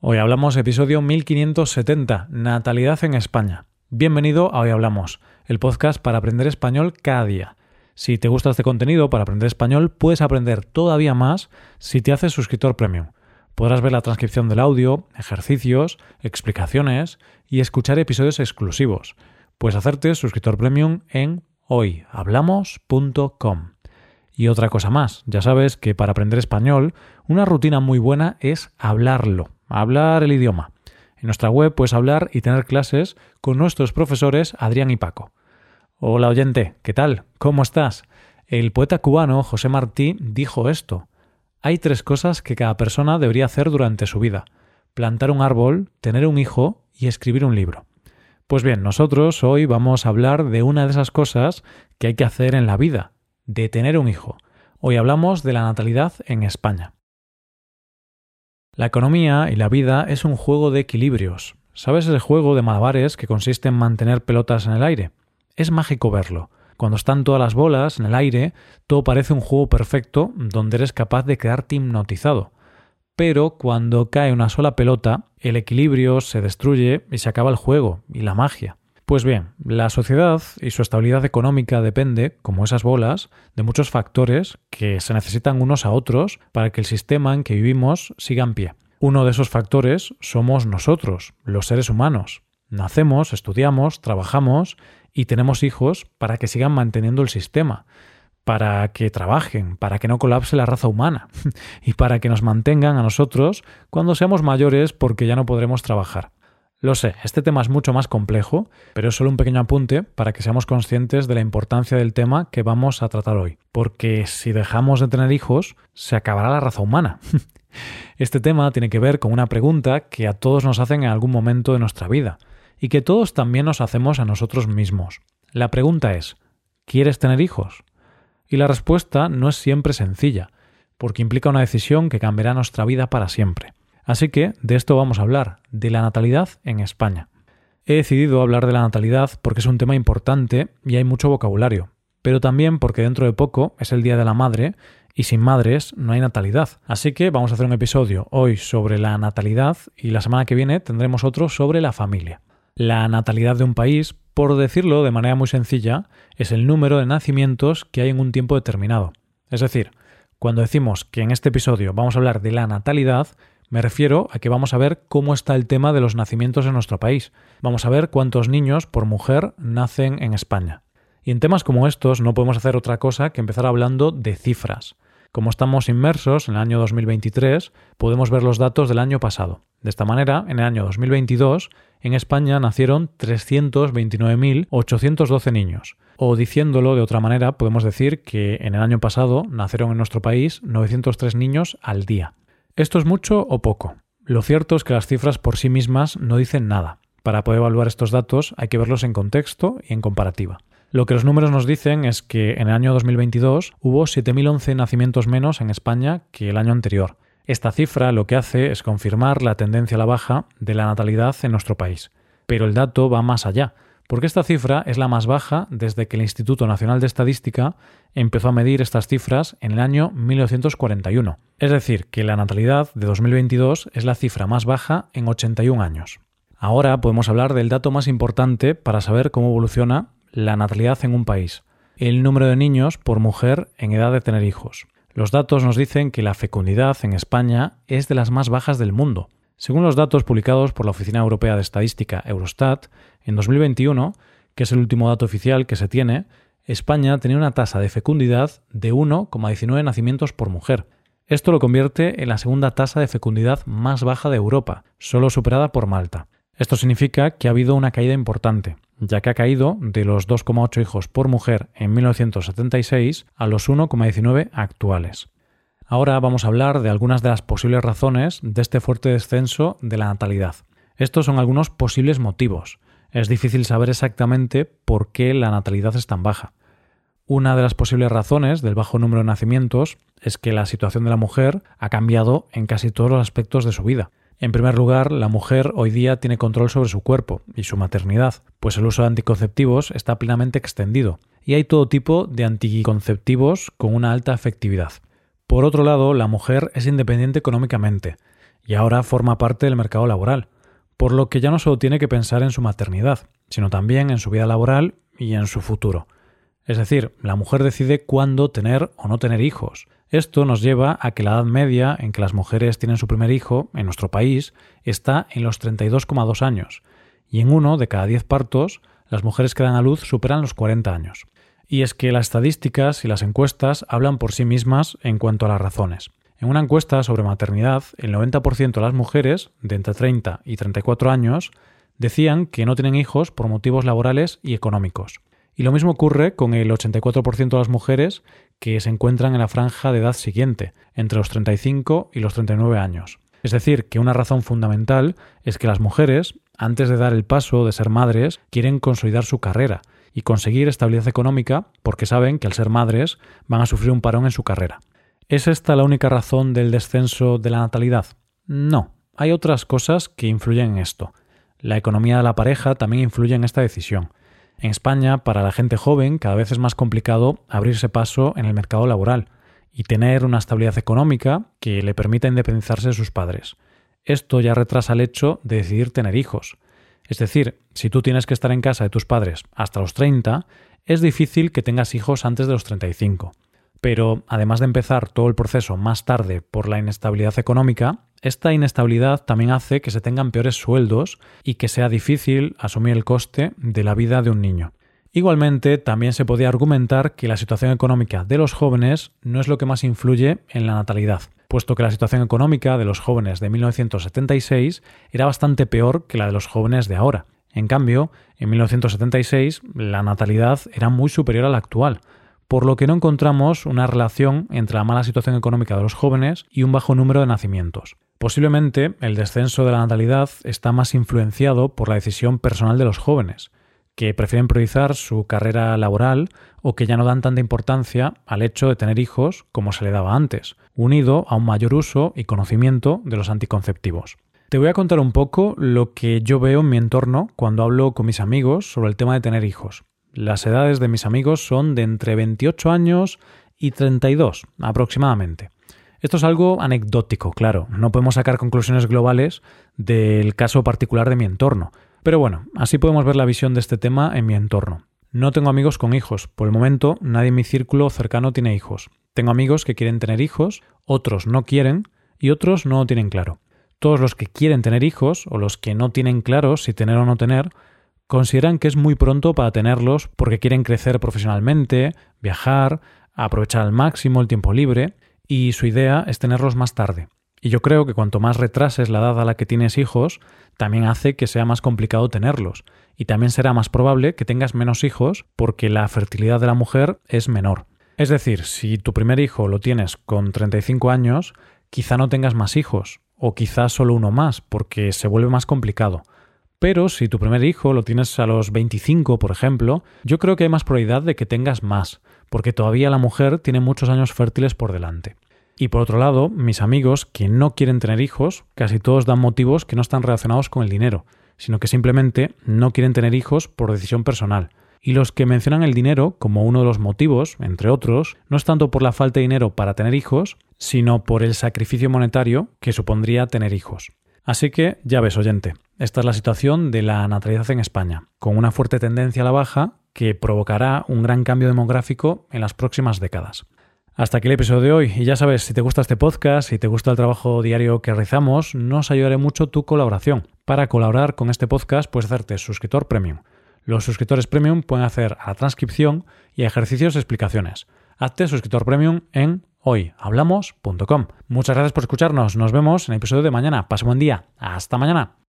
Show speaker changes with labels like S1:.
S1: Hoy hablamos episodio 1570, Natalidad en España. Bienvenido a Hoy Hablamos, el podcast para aprender español cada día. Si te gusta este contenido para aprender español, puedes aprender todavía más si te haces suscriptor premium. Podrás ver la transcripción del audio, ejercicios, explicaciones y escuchar episodios exclusivos. Puedes hacerte suscriptor premium en hoyhablamos.com. Y otra cosa más, ya sabes que para aprender español, una rutina muy buena es hablarlo hablar el idioma. En nuestra web puedes hablar y tener clases con nuestros profesores Adrián y Paco. Hola oyente, ¿qué tal? ¿Cómo estás? El poeta cubano José Martí dijo esto. Hay tres cosas que cada persona debería hacer durante su vida. Plantar un árbol, tener un hijo y escribir un libro. Pues bien, nosotros hoy vamos a hablar de una de esas cosas que hay que hacer en la vida, de tener un hijo. Hoy hablamos de la natalidad en España. La economía y la vida es un juego de equilibrios. ¿Sabes el juego de malabares que consiste en mantener pelotas en el aire? Es mágico verlo. Cuando están todas las bolas en el aire, todo parece un juego perfecto donde eres capaz de quedarte hipnotizado. Pero cuando cae una sola pelota, el equilibrio se destruye y se acaba el juego y la magia. Pues bien, la sociedad y su estabilidad económica depende, como esas bolas, de muchos factores que se necesitan unos a otros para que el sistema en que vivimos siga en pie. Uno de esos factores somos nosotros, los seres humanos. Nacemos, estudiamos, trabajamos y tenemos hijos para que sigan manteniendo el sistema, para que trabajen, para que no colapse la raza humana y para que nos mantengan a nosotros cuando seamos mayores porque ya no podremos trabajar. Lo sé, este tema es mucho más complejo, pero es solo un pequeño apunte para que seamos conscientes de la importancia del tema que vamos a tratar hoy, porque si dejamos de tener hijos, se acabará la raza humana. Este tema tiene que ver con una pregunta que a todos nos hacen en algún momento de nuestra vida, y que todos también nos hacemos a nosotros mismos. La pregunta es, ¿quieres tener hijos? Y la respuesta no es siempre sencilla, porque implica una decisión que cambiará nuestra vida para siempre. Así que de esto vamos a hablar, de la natalidad en España. He decidido hablar de la natalidad porque es un tema importante y hay mucho vocabulario, pero también porque dentro de poco es el Día de la Madre y sin madres no hay natalidad. Así que vamos a hacer un episodio hoy sobre la natalidad y la semana que viene tendremos otro sobre la familia. La natalidad de un país, por decirlo de manera muy sencilla, es el número de nacimientos que hay en un tiempo determinado. Es decir, cuando decimos que en este episodio vamos a hablar de la natalidad, me refiero a que vamos a ver cómo está el tema de los nacimientos en nuestro país. Vamos a ver cuántos niños por mujer nacen en España. Y en temas como estos no podemos hacer otra cosa que empezar hablando de cifras. Como estamos inmersos en el año 2023, podemos ver los datos del año pasado. De esta manera, en el año 2022, en España nacieron 329.812 niños. O diciéndolo de otra manera, podemos decir que en el año pasado nacieron en nuestro país 903 niños al día. ¿Esto es mucho o poco? Lo cierto es que las cifras por sí mismas no dicen nada. Para poder evaluar estos datos hay que verlos en contexto y en comparativa. Lo que los números nos dicen es que en el año 2022 hubo 7.011 nacimientos menos en España que el año anterior. Esta cifra lo que hace es confirmar la tendencia a la baja de la natalidad en nuestro país. Pero el dato va más allá porque esta cifra es la más baja desde que el Instituto Nacional de Estadística empezó a medir estas cifras en el año 1941. Es decir, que la natalidad de 2022 es la cifra más baja en 81 años. Ahora podemos hablar del dato más importante para saber cómo evoluciona la natalidad en un país, el número de niños por mujer en edad de tener hijos. Los datos nos dicen que la fecundidad en España es de las más bajas del mundo, según los datos publicados por la Oficina Europea de Estadística Eurostat, en 2021, que es el último dato oficial que se tiene, España tenía una tasa de fecundidad de 1,19 nacimientos por mujer. Esto lo convierte en la segunda tasa de fecundidad más baja de Europa, solo superada por Malta. Esto significa que ha habido una caída importante, ya que ha caído de los 2,8 hijos por mujer en 1976 a los 1,19 actuales. Ahora vamos a hablar de algunas de las posibles razones de este fuerte descenso de la natalidad. Estos son algunos posibles motivos. Es difícil saber exactamente por qué la natalidad es tan baja. Una de las posibles razones del bajo número de nacimientos es que la situación de la mujer ha cambiado en casi todos los aspectos de su vida. En primer lugar, la mujer hoy día tiene control sobre su cuerpo y su maternidad, pues el uso de anticonceptivos está plenamente extendido, y hay todo tipo de anticonceptivos con una alta efectividad. Por otro lado, la mujer es independiente económicamente y ahora forma parte del mercado laboral, por lo que ya no solo tiene que pensar en su maternidad, sino también en su vida laboral y en su futuro. Es decir, la mujer decide cuándo tener o no tener hijos. Esto nos lleva a que la edad media en que las mujeres tienen su primer hijo en nuestro país está en los 32,2 años, y en uno de cada 10 partos las mujeres que dan a luz superan los 40 años. Y es que las estadísticas y las encuestas hablan por sí mismas en cuanto a las razones. En una encuesta sobre maternidad, el 90% de las mujeres de entre 30 y 34 años decían que no tienen hijos por motivos laborales y económicos. Y lo mismo ocurre con el 84% de las mujeres que se encuentran en la franja de edad siguiente, entre los 35 y los 39 años. Es decir, que una razón fundamental es que las mujeres, antes de dar el paso de ser madres, quieren consolidar su carrera y conseguir estabilidad económica porque saben que al ser madres van a sufrir un parón en su carrera. ¿Es esta la única razón del descenso de la natalidad? No, hay otras cosas que influyen en esto. La economía de la pareja también influye en esta decisión. En España, para la gente joven, cada vez es más complicado abrirse paso en el mercado laboral y tener una estabilidad económica que le permita independizarse de sus padres. Esto ya retrasa el hecho de decidir tener hijos. Es decir, si tú tienes que estar en casa de tus padres hasta los 30, es difícil que tengas hijos antes de los 35. Pero además de empezar todo el proceso más tarde por la inestabilidad económica, esta inestabilidad también hace que se tengan peores sueldos y que sea difícil asumir el coste de la vida de un niño. Igualmente, también se podría argumentar que la situación económica de los jóvenes no es lo que más influye en la natalidad, puesto que la situación económica de los jóvenes de 1976 era bastante peor que la de los jóvenes de ahora. En cambio, en 1976 la natalidad era muy superior a la actual, por lo que no encontramos una relación entre la mala situación económica de los jóvenes y un bajo número de nacimientos. Posiblemente el descenso de la natalidad está más influenciado por la decisión personal de los jóvenes, que prefieren priorizar su carrera laboral o que ya no dan tanta importancia al hecho de tener hijos como se le daba antes, unido a un mayor uso y conocimiento de los anticonceptivos. Te voy a contar un poco lo que yo veo en mi entorno cuando hablo con mis amigos sobre el tema de tener hijos. Las edades de mis amigos son de entre 28 años y 32 aproximadamente. Esto es algo anecdótico, claro, no podemos sacar conclusiones globales del caso particular de mi entorno, pero bueno, así podemos ver la visión de este tema en mi entorno. No tengo amigos con hijos, por el momento nadie en mi círculo cercano tiene hijos. Tengo amigos que quieren tener hijos, otros no quieren y otros no lo tienen claro. Todos los que quieren tener hijos o los que no tienen claro si tener o no tener consideran que es muy pronto para tenerlos porque quieren crecer profesionalmente, viajar, aprovechar al máximo el tiempo libre, y su idea es tenerlos más tarde. Y yo creo que cuanto más retrases la edad a la que tienes hijos, también hace que sea más complicado tenerlos. Y también será más probable que tengas menos hijos porque la fertilidad de la mujer es menor. Es decir, si tu primer hijo lo tienes con 35 años, quizá no tengas más hijos, o quizá solo uno más, porque se vuelve más complicado. Pero si tu primer hijo lo tienes a los 25, por ejemplo, yo creo que hay más probabilidad de que tengas más, porque todavía la mujer tiene muchos años fértiles por delante. Y por otro lado, mis amigos que no quieren tener hijos, casi todos dan motivos que no están relacionados con el dinero, sino que simplemente no quieren tener hijos por decisión personal. Y los que mencionan el dinero como uno de los motivos, entre otros, no es tanto por la falta de dinero para tener hijos, sino por el sacrificio monetario que supondría tener hijos. Así que ya ves, oyente, esta es la situación de la natalidad en España, con una fuerte tendencia a la baja que provocará un gran cambio demográfico en las próximas décadas. Hasta aquí el episodio de hoy. Y ya sabes, si te gusta este podcast, si te gusta el trabajo diario que realizamos, nos ayudaré mucho tu colaboración. Para colaborar con este podcast, puedes hacerte suscriptor premium. Los suscriptores premium pueden hacer a la transcripción y ejercicios y explicaciones. Hazte suscriptor premium en hoyhablamos.com. Muchas gracias por escucharnos. Nos vemos en el episodio de mañana. Pase buen día. Hasta mañana.